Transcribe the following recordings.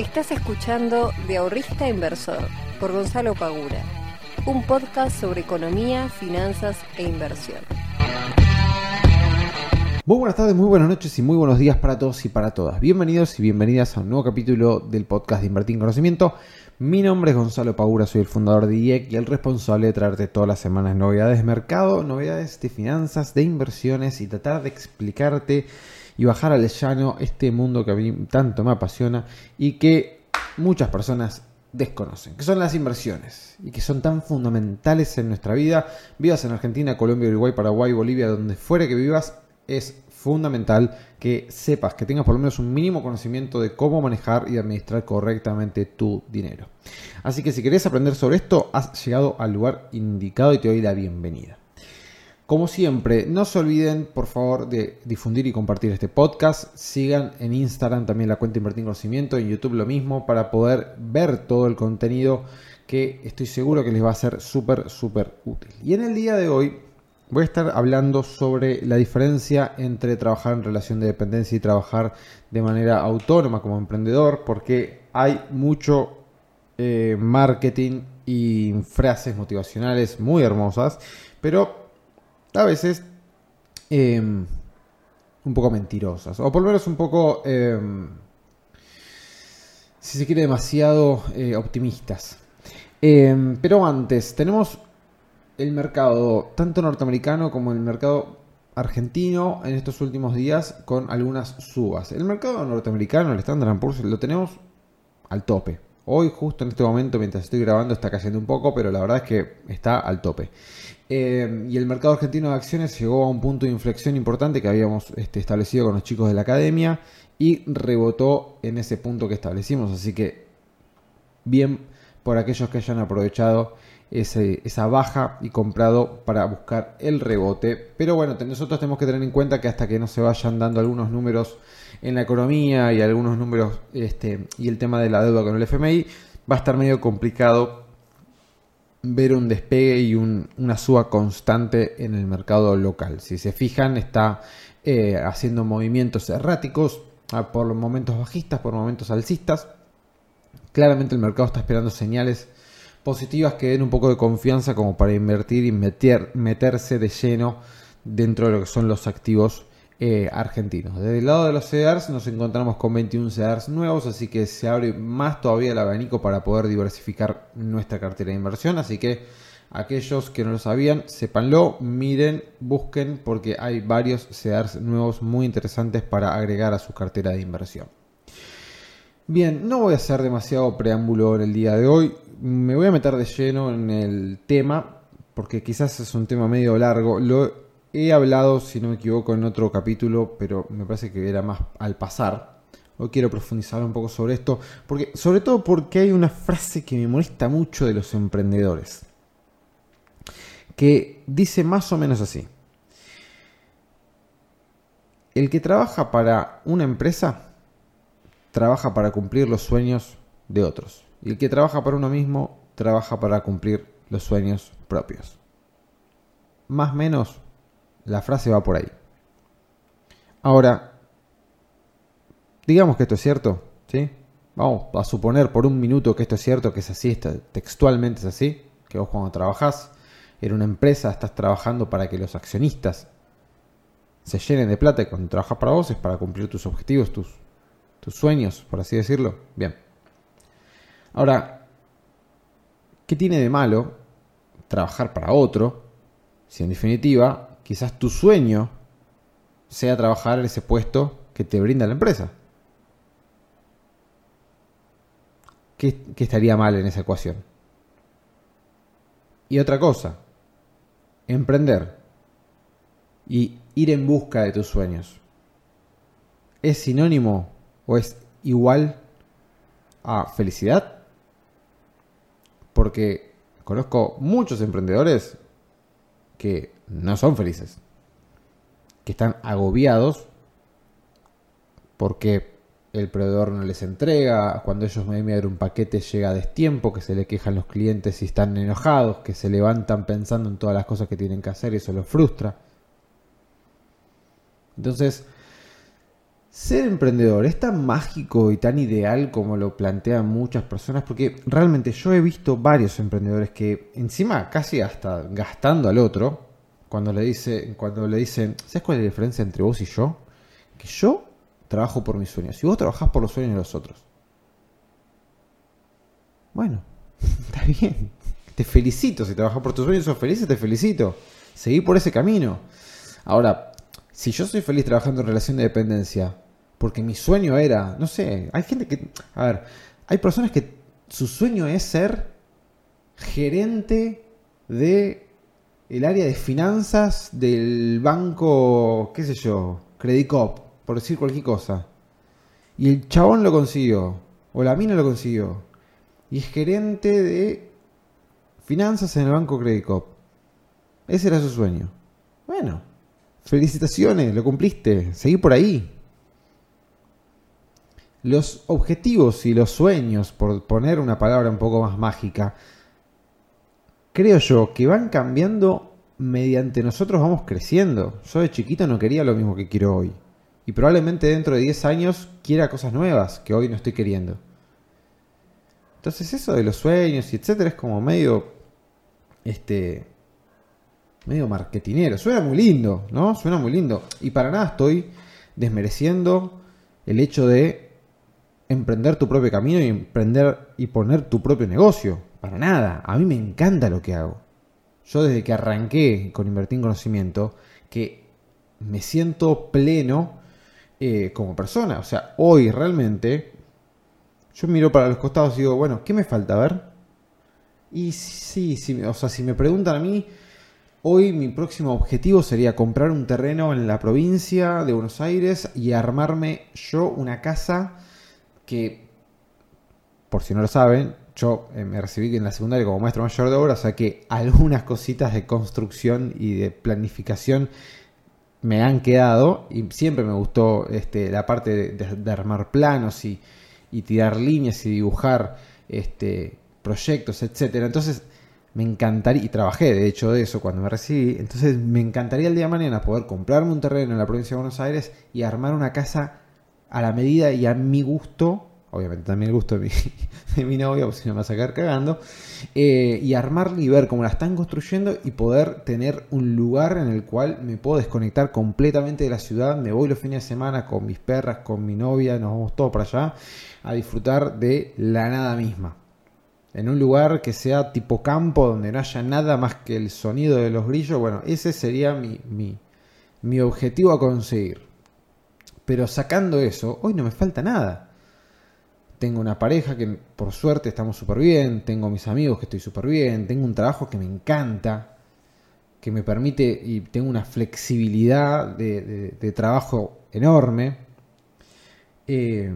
Estás escuchando De Ahorrista Inversor por Gonzalo Pagura, un podcast sobre economía, finanzas e inversión. Muy buenas tardes, muy buenas noches y muy buenos días para todos y para todas. Bienvenidos y bienvenidas a un nuevo capítulo del podcast de Invertir en Conocimiento. Mi nombre es Gonzalo Pagura, soy el fundador de IEC y el responsable de traerte todas las semanas novedades de mercado, novedades de finanzas, de inversiones y tratar de explicarte y bajar al llano este mundo que a mí tanto me apasiona y que muchas personas desconocen, que son las inversiones y que son tan fundamentales en nuestra vida. Vivas en Argentina, Colombia, Uruguay, Paraguay, Bolivia, donde fuera que vivas, es fundamental que sepas, que tengas por lo menos un mínimo conocimiento de cómo manejar y administrar correctamente tu dinero. Así que si querés aprender sobre esto, has llegado al lugar indicado y te doy la bienvenida. Como siempre, no se olviden por favor de difundir y compartir este podcast. Sigan en Instagram también la cuenta Invertir en Conocimiento, en YouTube lo mismo, para poder ver todo el contenido que estoy seguro que les va a ser súper, súper útil. Y en el día de hoy voy a estar hablando sobre la diferencia entre trabajar en relación de dependencia y trabajar de manera autónoma como emprendedor, porque hay mucho eh, marketing y frases motivacionales muy hermosas, pero a veces em, un poco mentirosas, o por lo menos un poco, em, si se quiere, demasiado eh, optimistas. Em, pero antes, tenemos el mercado tanto norteamericano como el mercado argentino en estos últimos días con algunas subas. El mercado norteamericano, el Standard Poor's, lo tenemos al tope. Hoy, justo en este momento, mientras estoy grabando, está cayendo un poco, pero la verdad es que está al tope. Eh, y el mercado argentino de acciones llegó a un punto de inflexión importante que habíamos este, establecido con los chicos de la academia y rebotó en ese punto que establecimos. Así que bien por aquellos que hayan aprovechado esa baja y comprado para buscar el rebote. Pero bueno, nosotros tenemos que tener en cuenta que hasta que no se vayan dando algunos números en la economía y algunos números este, y el tema de la deuda con el FMI, va a estar medio complicado ver un despegue y una suba constante en el mercado local. Si se fijan, está eh, haciendo movimientos erráticos por momentos bajistas, por momentos alcistas. Claramente el mercado está esperando señales positivas que den un poco de confianza como para invertir y meter, meterse de lleno dentro de lo que son los activos eh, argentinos. Desde el lado de los CEDARs nos encontramos con 21 CEDARs nuevos, así que se abre más todavía el abanico para poder diversificar nuestra cartera de inversión. Así que aquellos que no lo sabían, sépanlo, miren, busquen, porque hay varios CEDARs nuevos muy interesantes para agregar a su cartera de inversión. Bien, no voy a hacer demasiado preámbulo en el día de hoy me voy a meter de lleno en el tema, porque quizás es un tema medio largo. Lo he hablado, si no me equivoco, en otro capítulo, pero me parece que era más al pasar. Hoy quiero profundizar un poco sobre esto, porque, sobre todo porque hay una frase que me molesta mucho de los emprendedores, que dice más o menos así. El que trabaja para una empresa, trabaja para cumplir los sueños de otros. Y el que trabaja para uno mismo, trabaja para cumplir los sueños propios. Más o menos, la frase va por ahí. Ahora, digamos que esto es cierto, ¿sí? Vamos a suponer por un minuto que esto es cierto, que es así, textualmente es así, que vos cuando trabajás en una empresa estás trabajando para que los accionistas se llenen de plata y cuando trabajas para vos es para cumplir tus objetivos, tus, tus sueños, por así decirlo. Bien. Ahora, ¿qué tiene de malo trabajar para otro si en definitiva quizás tu sueño sea trabajar en ese puesto que te brinda la empresa? ¿Qué, estaría mal en esa ecuación? Y otra cosa, emprender y ir en busca de tus sueños. ¿Es sinónimo o es igual a felicidad? porque conozco muchos emprendedores que no son felices, que están agobiados porque el proveedor no les entrega, cuando ellos me envían un paquete llega a destiempo, que se le quejan los clientes y están enojados, que se levantan pensando en todas las cosas que tienen que hacer y eso los frustra. Entonces, ser emprendedor es tan mágico y tan ideal como lo plantean muchas personas, porque realmente yo he visto varios emprendedores que encima casi hasta gastando al otro, cuando le, dice, cuando le dicen, ¿sabes cuál es la diferencia entre vos y yo? Que yo trabajo por mis sueños y vos trabajás por los sueños de los otros. Bueno, está bien. Te felicito. Si trabajas por tus sueños y sos feliz, te felicito. Seguí por ese camino. Ahora, si yo soy feliz trabajando en relación de dependencia, porque mi sueño era, no sé, hay gente que, a ver, hay personas que su sueño es ser gerente de el área de finanzas del banco, qué sé yo, Credit Cop, por decir cualquier cosa. Y el chabón lo consiguió, o la mina lo consiguió. Y es gerente de finanzas en el banco Credit Cop. Ese era su sueño. Bueno, felicitaciones, lo cumpliste, seguí por ahí. Los objetivos y los sueños, por poner una palabra un poco más mágica, creo yo que van cambiando mediante nosotros vamos creciendo. Yo de chiquito no quería lo mismo que quiero hoy. Y probablemente dentro de 10 años quiera cosas nuevas que hoy no estoy queriendo. Entonces eso de los sueños y etcétera es como medio este medio marketinero. Suena muy lindo, ¿no? Suena muy lindo. Y para nada estoy desmereciendo el hecho de emprender tu propio camino y emprender y poner tu propio negocio. Para nada. A mí me encanta lo que hago. Yo desde que arranqué con invertir en conocimiento, que me siento pleno eh, como persona. O sea, hoy realmente yo miro para los costados y digo, bueno, ¿qué me falta? A ver. Y sí, sí, o sea, si me preguntan a mí, Hoy mi próximo objetivo sería comprar un terreno en la provincia de Buenos Aires y armarme yo una casa que, por si no lo saben, yo eh, me recibí en la secundaria como maestro mayor de obra, o sea que algunas cositas de construcción y de planificación me han quedado y siempre me gustó este, la parte de, armar planos y, y, tirar líneas y dibujar este, proyectos, etcétera. Entonces me encantaría, y trabajé de hecho de eso cuando me recibí, entonces me encantaría el día de mañana poder comprarme un terreno en la provincia de Buenos Aires y armar una casa a la medida y a mi gusto, obviamente también el gusto de mi, de mi novia, porque si no me va a sacar cagando, eh, y armarla y ver cómo la están construyendo y poder tener un lugar en el cual me puedo desconectar completamente de la ciudad, me voy los fines de semana con mis perras, con mi novia, nos vamos todos para allá a disfrutar de la nada misma en un lugar que sea tipo campo, donde no haya nada más que el sonido de los grillos, bueno, ese sería mi, mi, objetivo a conseguir. Pero sacando eso, hoy no me falta nada. Tengo una pareja que por suerte estamos súper bien, tengo mis amigos que estoy súper bien, tengo un trabajo que me encanta, que me permite y tengo una flexibilidad de, de trabajo enorme. Eh,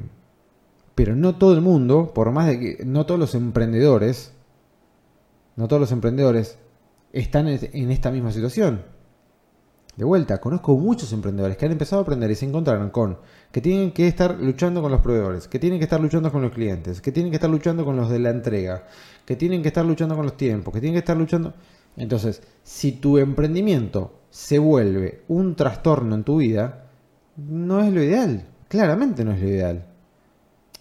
pero no todo el mundo, por más de que no todos los emprendedores, no todos los emprendedores están en esta misma situación. De vuelta, conozco muchos emprendedores que han empezado a aprender y se encontraron con que tienen que estar luchando con los proveedores, que tienen que estar luchando con los clientes, que tienen que estar luchando con los de la entrega, que tienen que estar luchando con los tiempos, que tienen que estar luchando... Entonces, si tu emprendimiento se vuelve un trastorno en tu vida, no es lo ideal. Claramente no es lo ideal.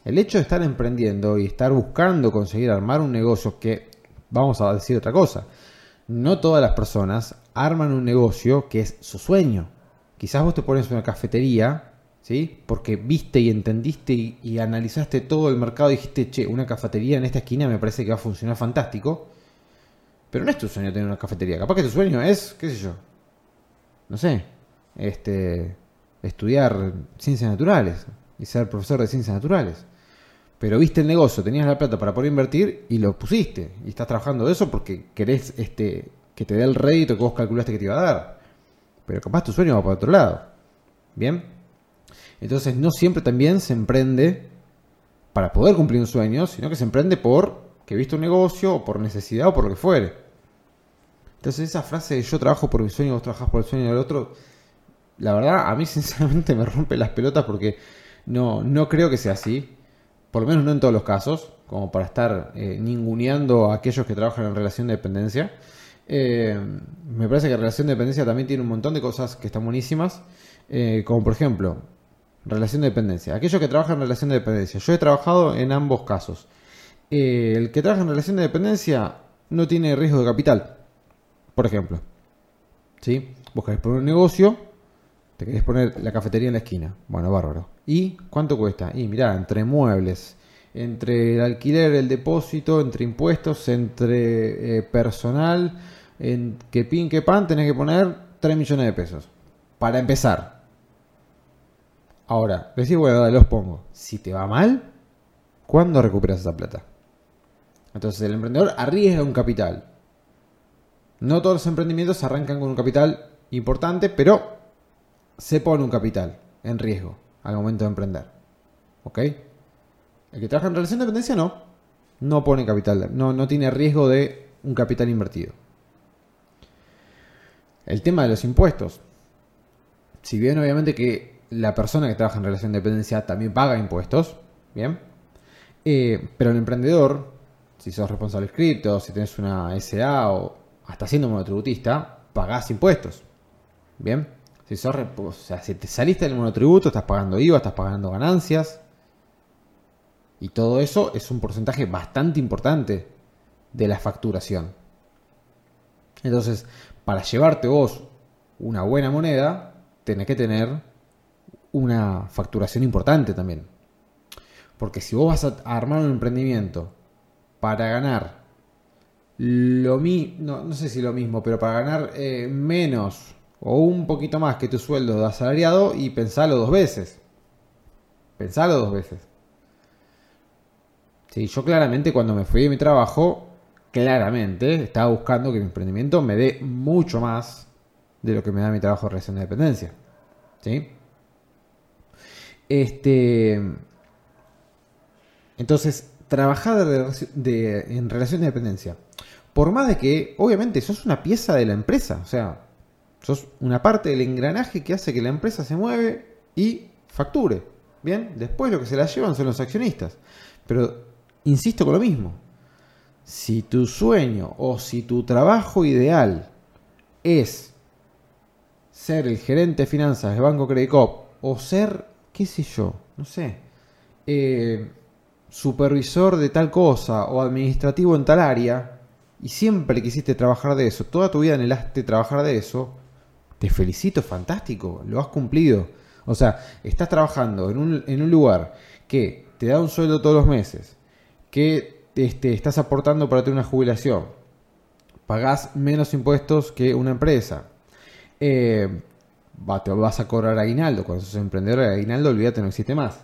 El hecho de estar emprendiendo y estar buscando conseguir armar un negocio que, vamos a decir otra cosa, no todas las personas arman un negocio que es su sueño. Quizás vos te pones una cafetería, ¿sí? Porque viste y entendiste y, analizaste todo el mercado y dijiste, che, una cafetería en esta esquina me parece que va a funcionar fantástico. Pero no es tu sueño tener una cafetería. Capaz que tu sueño es, qué sé yo, no sé, este, estudiar ciencias naturales y ser profesor de ciencias naturales. Pero viste el negocio, tenías la plata para poder invertir y lo pusiste. Y estás trabajando eso porque querés este, que te dé el rédito que vos calculaste que te iba a dar. Pero capaz tu sueño va para otro lado. ¿Bien? Entonces no siempre también se emprende para poder cumplir un sueño, sino que se emprende por que viste un negocio o por necesidad o por lo que fuere. Entonces esa frase de yo trabajo por mi sueño, vos trabajás por el sueño del otro, la verdad a mí sinceramente me rompe las pelotas porque no, no creo que sea así por lo menos no en todos los casos, como para estar eh, ninguneando a aquellos que trabajan en relación de dependencia. Eh, me parece que relación de dependencia también tiene un montón de cosas que están buenísimas, eh, como por ejemplo, relación de dependencia. Aquellos que trabajan en relación de dependencia. Yo he trabajado en ambos casos. El que trabaja en relación de dependencia no tiene riesgo de capital. Por ejemplo. ¿Sí? Vos querés poner un negocio, te querés poner la cafetería en la esquina. Bueno, bárbaro. ¿Y cuánto cuesta? Y mirá, entre muebles, entre el alquiler, el depósito, entre impuestos, entre eh, personal, en que pin, que pan, tenés que poner 3 millones de pesos. Para empezar. Ahora, decís, bueno, los pongo. Si te va mal, ¿cuándo recuperas esa plata? Entonces el emprendedor arriesga un capital. No todos los emprendimientos arrancan con un capital importante, pero se pone un capital en riesgo al momento de emprender. ¿Ok? El que trabaja en relación de dependencia no. No pone capital, no, no tiene riesgo de un capital invertido. El tema de los impuestos. Si bien obviamente que la persona que trabaja en relación de dependencia también paga impuestos, ¿bien? Eh, pero el emprendedor, si sos responsable escrito, si tenés una SA o hasta siendo monotributista, pagás impuestos. ¿Bien? Si, te saliste del monotributo, estás pagando IVA, estás pagando ganancias. Y todo eso es un porcentaje bastante importante de la facturación. Entonces, para llevarte vos una buena moneda, tenés que tener una facturación importante también. Porque si vos vas a armar un emprendimiento para ganar lo mismo, no, sé si lo mismo, pero para ganar eh, menos o un poquito más que tu sueldo de asalariado y pensalo dos veces. Pensalo dos veces. Sí, yo claramente cuando me fui de mi trabajo claramente estaba buscando que mi emprendimiento me dé mucho más de lo que me da mi trabajo de relación de dependencia. ¿Sí? Este. Entonces, trabajar en relación de dependencia. Por más de que, obviamente, sos una pieza de la empresa. O sea, sos una parte del engranaje que hace que la empresa se mueve y facture. Bien, después lo que se la llevan son los accionistas. Pero insisto con lo mismo si tu sueño o si tu trabajo ideal es ser el gerente de finanzas de Banco Credit o ser, qué sé yo, no sé, eh, supervisor de tal cosa o administrativo en tal área, y siempre quisiste trabajar de eso, toda tu vida anhelaste trabajar de eso, te felicito, fantástico, lo has cumplido. O sea, estás trabajando en un, lugar que te da un sueldo todos los meses, que este, estás aportando para tener una jubilación, pagás menos impuestos que una empresa, eh, te vas a cobrar aguinaldo, cuando sos emprendedor de aguinaldo, olvídate, no existe más.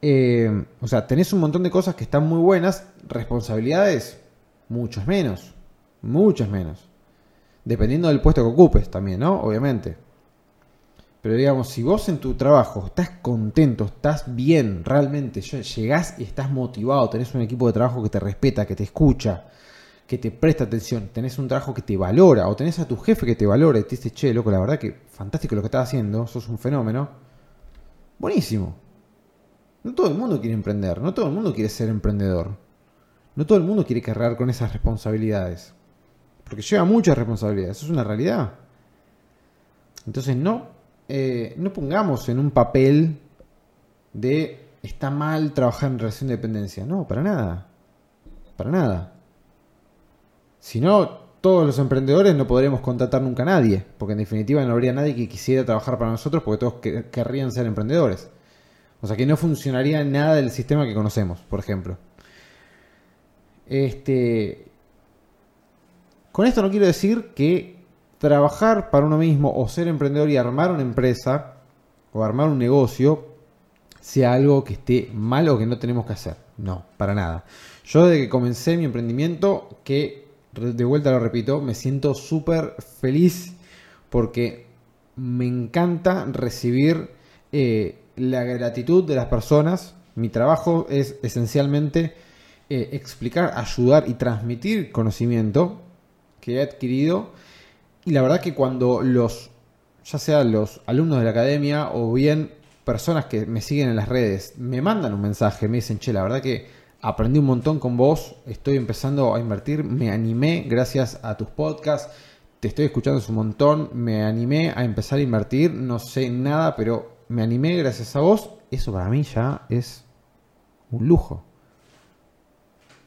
Eh, o sea, tenés un montón de cosas que están muy buenas, responsabilidades, muchas menos, muchas menos. Dependiendo del puesto que ocupes también, ¿no? Obviamente. Pero digamos, si vos en tu trabajo estás contento, estás bien, realmente llegás y estás motivado, tenés un equipo de trabajo que te respeta, que te escucha, que te presta atención, tenés un trabajo que te valora, o tenés a tu jefe que te valora y te dice, che, loco, la verdad que fantástico lo que estás haciendo, sos un fenómeno. Buenísimo. No todo el mundo quiere emprender, no todo el mundo quiere ser emprendedor. No todo el mundo quiere cargar con esas responsabilidades. Porque lleva muchas responsabilidades, eso es una realidad. Entonces no eh, no pongamos en un papel de está mal trabajar en relación de dependencia. No, para nada. Para nada. Si no, todos los emprendedores no podremos contratar nunca a nadie, porque en definitiva no habría nadie que quisiera trabajar para nosotros porque todos querrían ser emprendedores. O sea que no funcionaría nada del sistema que conocemos, por ejemplo. Este, con esto no quiero decir que trabajar para uno mismo o ser emprendedor y armar una empresa o armar un negocio sea algo que esté mal o que no tenemos que hacer. No, para nada. Yo desde que comencé mi emprendimiento, que de vuelta lo repito, me siento súper feliz porque me encanta recibir eh, la gratitud de las personas. Mi trabajo es esencialmente eh, explicar, ayudar y transmitir conocimiento que he adquirido y la verdad que cuando los, ya sean los alumnos de la academia o bien personas que me siguen en las redes, me mandan un mensaje, me dicen, che, la verdad que aprendí un montón con vos, estoy empezando a invertir, me animé gracias a tus podcasts, te estoy escuchando un montón, me animé a empezar a invertir, no sé nada, pero me animé gracias a vos, eso para mí ya es un lujo.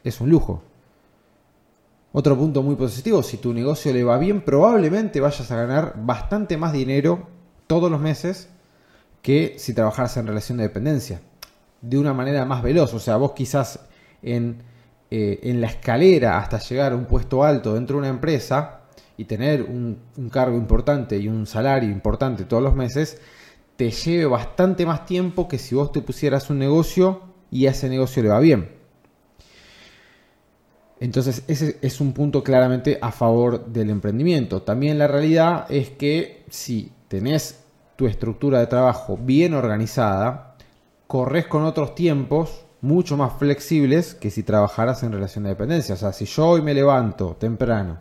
Es un lujo. Otro punto muy positivo, si tu negocio le va bien, probablemente vayas a ganar bastante más dinero todos los meses que si trabajaras en relación de dependencia. De una manera más veloz. O sea, vos quizás en, eh, en la escalera hasta llegar a un puesto alto dentro de una empresa y tener un, cargo importante y un salario importante todos los meses, te lleve bastante más tiempo que si vos te pusieras un negocio y ese negocio le va bien. Entonces ese es un punto claramente a favor del emprendimiento. También la realidad es que si tenés tu estructura de trabajo bien organizada, corres con otros tiempos mucho más flexibles que si trabajaras en relación de dependencia. O sea, si yo hoy me levanto temprano,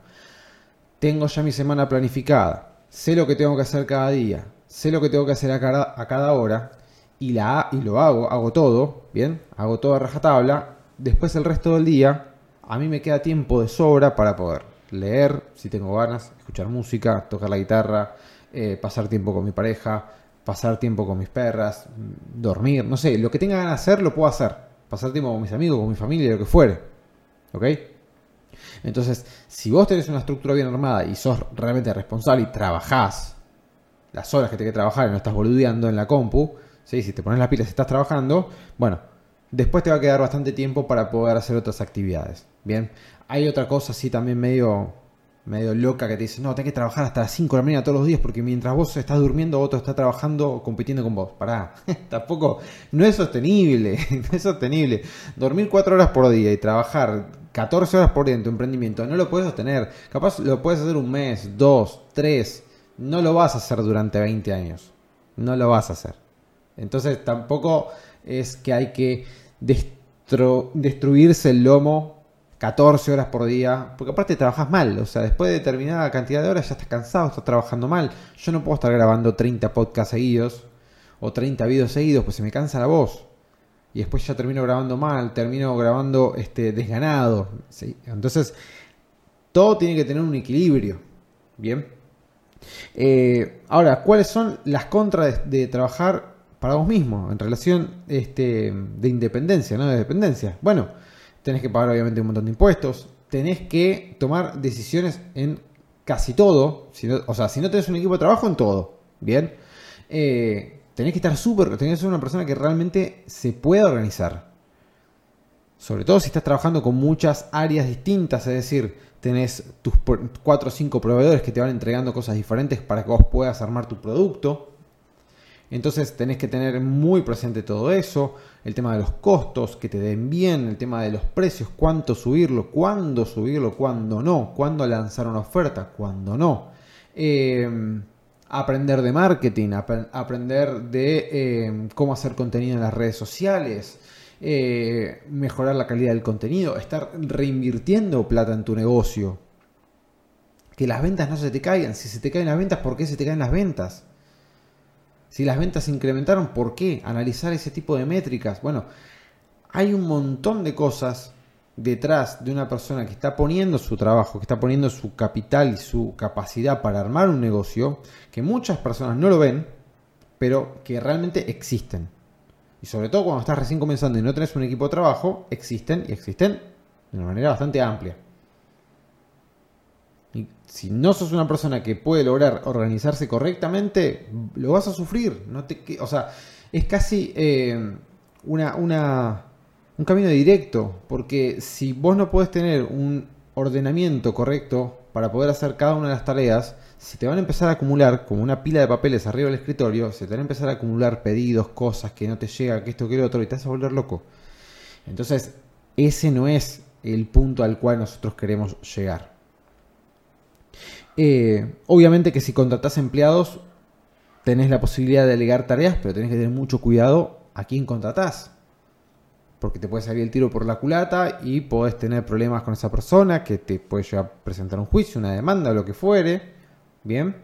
tengo ya mi semana planificada, sé lo que tengo que hacer cada día, sé lo que tengo que hacer a cada, a cada hora y, la, y lo hago, hago todo, ¿bien? Hago todo a rajatabla, después el resto del día a mí me queda tiempo de sobra para poder leer, si tengo ganas, escuchar música, tocar la guitarra, eh, pasar tiempo con mi pareja, pasar tiempo con mis perras, dormir, no sé, lo que tenga ganas de hacer lo puedo hacer. Pasar tiempo con mis amigos, con mi familia, lo que fuere. ¿Ok? Entonces, si vos tenés una estructura bien armada y sos realmente responsable y trabajás las horas que tenés que trabajar y no estás boludeando en la compu, ¿sí? si te pones las pilas y estás trabajando, bueno, después te va a quedar bastante tiempo para poder hacer otras actividades. Bien, hay otra cosa así también medio, medio loca que te dice, no, tenés que trabajar hasta las 5 de la mañana todos los días porque mientras vos estás durmiendo, otro está trabajando o compitiendo con vos. Pará, tampoco, no es sostenible, no es sostenible. Dormir 4 horas por día y trabajar 14 horas por día en tu emprendimiento, no lo puedes sostener. Capaz lo puedes hacer un mes, dos, tres, no lo vas a hacer durante 20 años. No lo vas a hacer. Entonces tampoco es que hay que destruirse el lomo 14 horas por día, porque aparte trabajas mal, o sea, después de determinada cantidad de horas ya estás cansado, estás trabajando mal. Yo no puedo estar grabando 30 podcasts seguidos o 30 videos seguidos, pues se me cansa la voz. Y después ya termino grabando mal, termino grabando este, desganado. Entonces, todo tiene que tener un equilibrio. Bien. Eh, ahora, ¿cuáles son las contras de, trabajar para vos mismo en relación este, de independencia, no de dependencia? Bueno, tenés que pagar obviamente un montón de impuestos, tenés que tomar decisiones en casi todo, o sea, si no tenés un equipo de trabajo, en todo, ¿bien? Eh, tenés que estar súper, tenés que ser una persona que realmente se pueda organizar. Sobre todo si estás trabajando con muchas áreas distintas, es decir, tenés tus cuatro o cinco proveedores que te van entregando cosas diferentes para que vos puedas armar tu producto. Entonces tenés que tener muy presente todo eso, el tema de los costos, que te den bien, el tema de los precios, cuánto subirlo, cuándo subirlo, cuándo no, cuándo lanzar una oferta, cuándo no. Eh, aprender de marketing, aprender de eh, cómo hacer contenido en las redes sociales, eh, mejorar la calidad del contenido, estar reinvirtiendo plata en tu negocio. Que las ventas no se te caigan. Si se te caen las ventas, ¿por qué se te caen las ventas? Si las ventas se incrementaron, ¿por qué? Analizar ese tipo de métricas. Bueno, hay un montón de cosas detrás de una persona que está poniendo su trabajo, que está poniendo su capital y su capacidad para armar un negocio, que muchas personas no lo ven, pero que realmente existen. Y sobre todo cuando estás recién comenzando y no tenés un equipo de trabajo, existen y existen de una manera bastante amplia si no sos una persona que puede lograr organizarse correctamente, lo vas a sufrir. No te, o sea, es casi eh, una, una, un camino directo, porque si vos no podés tener un ordenamiento correcto para poder hacer cada una de las tareas, si te van a empezar a acumular como una pila de papeles arriba del escritorio, se te van a empezar a acumular pedidos, cosas que no te llega, que esto, que lo otro, y te vas a volver loco. Entonces, ese no es el punto al cual nosotros queremos llegar. Eh, obviamente que si contratás empleados, tenés la posibilidad de delegar tareas, pero tenés que tener mucho cuidado a quién contratás. Porque te puede salir el tiro por la culata y podés tener problemas con esa persona que te puede llevar a presentar un juicio, una demanda, o lo que fuere. Bien.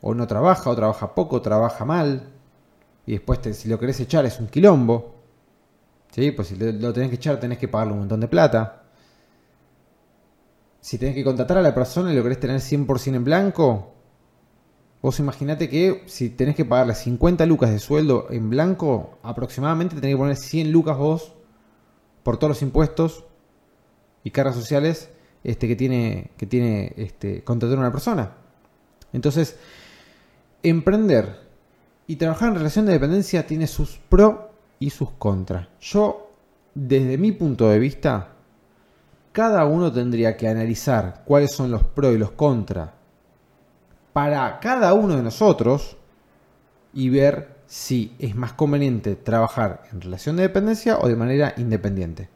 O no trabaja, o trabaja poco, trabaja mal. Y después, si lo querés echar, es un quilombo. ¿Sí? Pues si lo tenés que echar, tenés que pagarle un montón de plata si tenés que contratar a la persona y lo querés tener 100% en blanco, Vos imaginate que si tenés que pagarle 50 lucas de sueldo en blanco, aproximadamente tenés que poner 100 lucas vos por todos los impuestos y cargas sociales este, que tiene, que tiene este, contratar una persona. Entonces, emprender y trabajar en relación de dependencia tiene sus pros y sus contras. Yo, desde mi punto de vista, cada uno tendría que analizar cuáles son los pros y los contras para cada uno de nosotros y ver si es más conveniente trabajar en relación de dependencia o de manera independiente.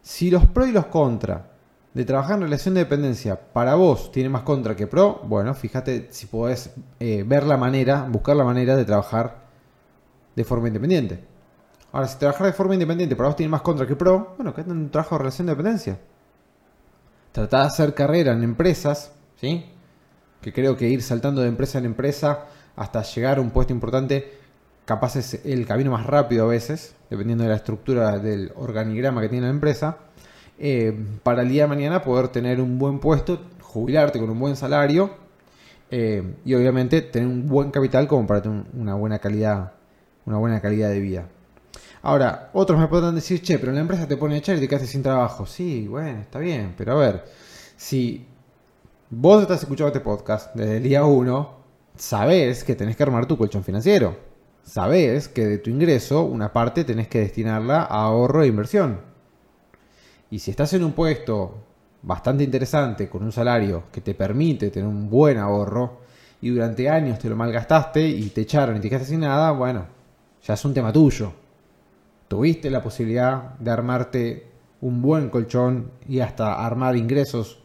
Si los pros y los contras de trabajar en relación de dependencia para vos tiene más contra que pro, bueno, fíjate si podés eh, ver la manera, buscar la manera de trabajar de forma independiente. Ahora, si trabajar de forma independiente para vos tiene más contra que pro, bueno, en un trabajo de relación de dependencia. Tratá de hacer carrera en empresas, ¿sí? Que creo que ir saltando de empresa en empresa hasta llegar a un puesto importante, capaz es el camino más rápido a veces, dependiendo de la estructura del organigrama que tiene la empresa eh, para el día de mañana poder tener un buen puesto, jubilarte con un buen salario eh, y obviamente tener un buen capital como para tener una buena calidad, una buena calidad de vida. Ahora, otros me podrán decir, che, pero la empresa te pone a echar y te quedas sin trabajo. Sí, bueno, está bien, pero a ver, si vos estás escuchando este podcast desde el día 1, sabés que tenés que armar tu colchón financiero. Sabés que de tu ingreso una parte tenés que destinarla a ahorro e inversión. Y si estás en un puesto bastante interesante, con un salario que te permite tener un buen ahorro, y durante años te lo malgastaste y te echaron y te quedaste sin nada, bueno, ya es un tema tuyo. Tuviste la posibilidad de armarte un buen colchón y hasta armar ingresos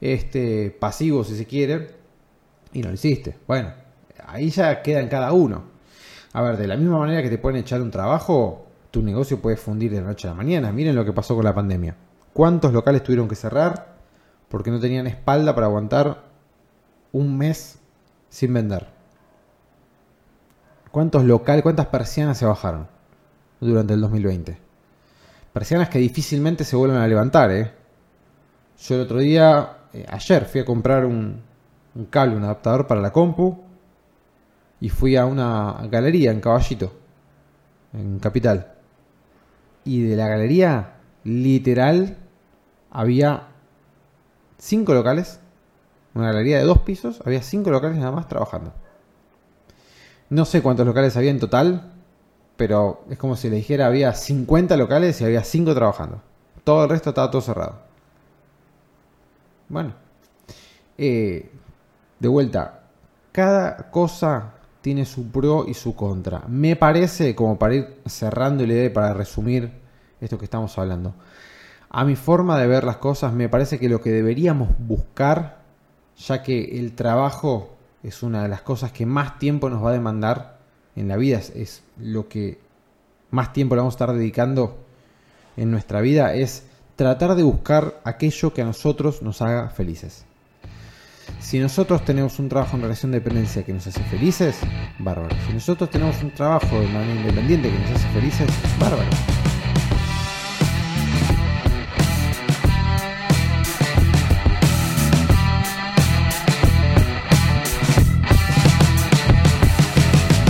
este, pasivos si se quiere, y no lo hiciste. Bueno, ahí ya queda en cada uno. A ver, de la misma manera que te pueden echar un trabajo, tu negocio puede fundir de noche a la mañana. Miren lo que pasó con la pandemia. ¿Cuántos locales tuvieron que cerrar porque no tenían espalda para aguantar un mes sin vender? ¿Cuántos locales, cuántas persianas se bajaron durante el 2020? Persianas que difícilmente se vuelven a levantar, ¿eh? Yo el otro día, eh, ayer, fui a comprar un, un cable, un adaptador para la compu y fui a una galería en Caballito, en Capital y de la galería, literal, había cinco locales. Una galería de dos pisos, había cinco locales nada más trabajando. No sé cuántos locales había en total, pero es como si le dijera había 50 locales y había cinco trabajando. Todo el resto estaba todo cerrado. Bueno, eh, de vuelta, cada cosa tiene su pro y su contra. Me parece, como para ir cerrando la idea y para resumir esto que estamos hablando, a mi forma de ver las cosas, me parece que lo que deberíamos buscar, ya que el trabajo es una de las cosas que más tiempo nos va a demandar en la vida, es lo que más tiempo le vamos a estar dedicando en nuestra vida, es tratar de buscar aquello que a nosotros nos haga felices. Si nosotros tenemos un trabajo en relación de dependencia que nos hace felices, bárbaro. Si nosotros tenemos un trabajo de manera independiente que nos hace felices, bárbaro.